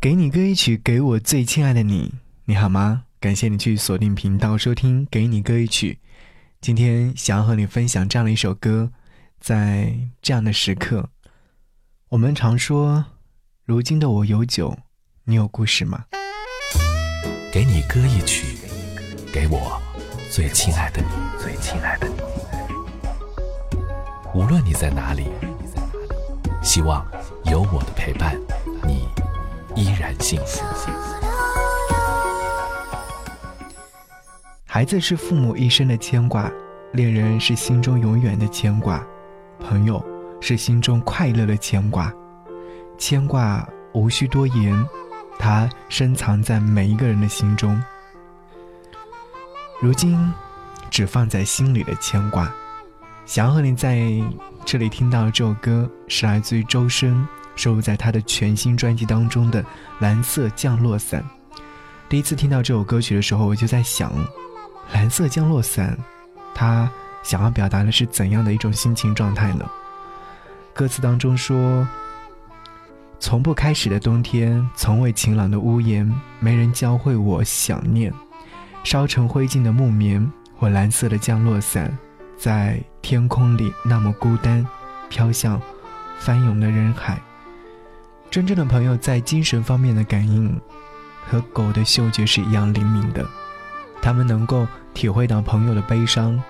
给你歌一曲，给我最亲爱的你，你好吗？感谢你去锁定频道收听《给你歌一曲》。今天想要和你分享这样的一首歌，在这样的时刻，我们常说，如今的我有酒，你有故事吗？给你歌一曲，给我最亲爱的你，最亲爱的你。无论你在哪里，希望有我的陪伴，依然幸福。孩子是父母一生的牵挂，恋人是心中永远的牵挂，朋友是心中快乐的牵挂。牵挂无需多言，它深藏在每一个人的心中。如今，只放在心里的牵挂。想要和你在这里听到这首歌，是来自于周深。收录在他的全新专辑当中的《蓝色降落伞》。第一次听到这首歌曲的时候，我就在想，《蓝色降落伞》，他想要表达的是怎样的一种心情状态呢？歌词当中说：“从不开始的冬天，从未晴朗的屋檐，没人教会我想念。烧成灰烬的木棉，或蓝色的降落伞，在天空里那么孤单，飘向翻涌的人海。”真正的朋友在精神方面的感应，和狗的嗅觉是一样灵敏的。他们能够体会到朋友的悲伤，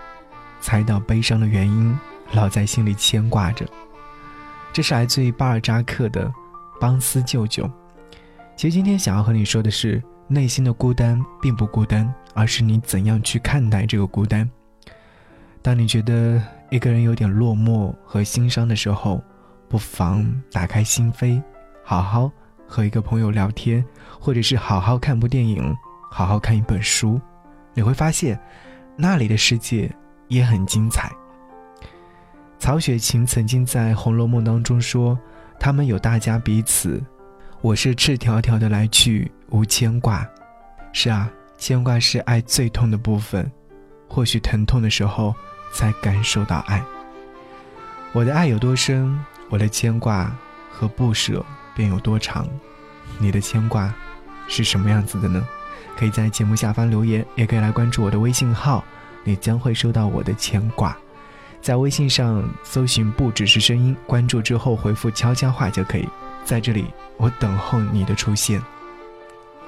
猜到悲伤的原因，老在心里牵挂着。这是来自于巴尔扎克的《邦斯舅舅》。其实今天想要和你说的是，内心的孤单并不孤单，而是你怎样去看待这个孤单。当你觉得一个人有点落寞和心伤的时候，不妨打开心扉。好好和一个朋友聊天，或者是好好看部电影，好好看一本书，你会发现，那里的世界也很精彩。曹雪芹曾经在《红楼梦》当中说：“他们有大家彼此，我是赤条条的来去无牵挂。”是啊，牵挂是爱最痛的部分，或许疼痛的时候才感受到爱。我的爱有多深，我的牵挂和不舍。便有多长？你的牵挂是什么样子的呢？可以在节目下方留言，也可以来关注我的微信号，你将会收到我的牵挂。在微信上搜寻“不只是声音”，关注之后回复“悄悄话”就可以。在这里，我等候你的出现。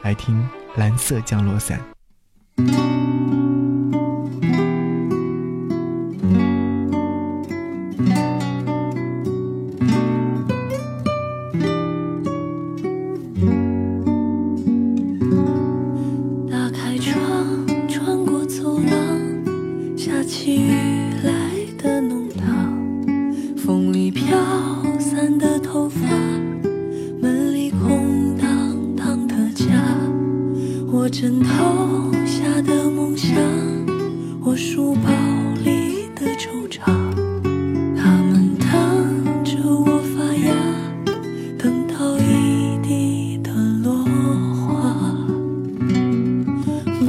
来听《蓝色降落伞》。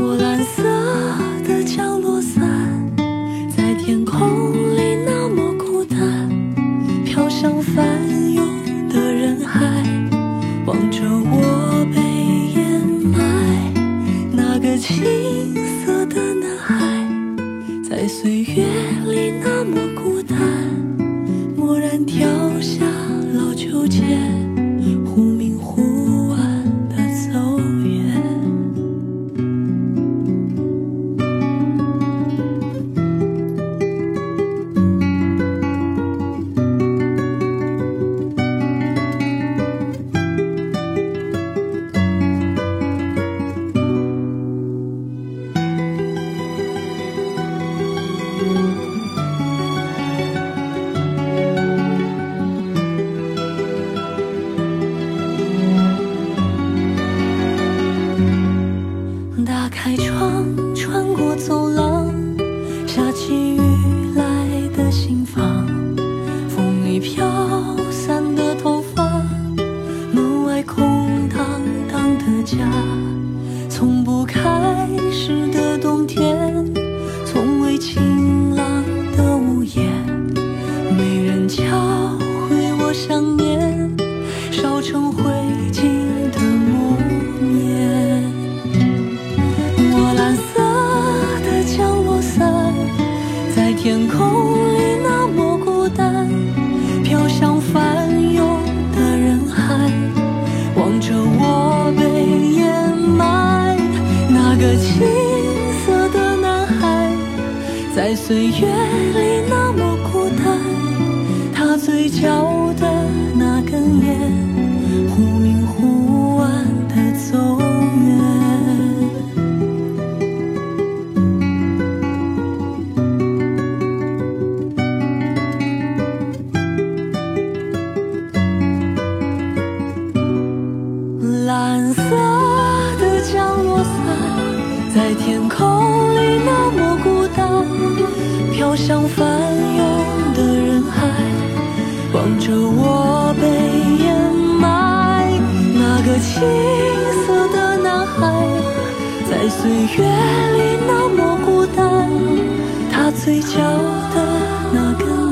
我蓝色的降落伞在天空里那么孤单飘向翻涌的人海望着我被掩埋那个青涩的男孩在岁月里那么在岁月里那么孤单，他嘴角的那根烟，像翻涌的人海，望着我被掩埋。那个青涩的男孩，在岁月里那么孤单，他嘴角的那个。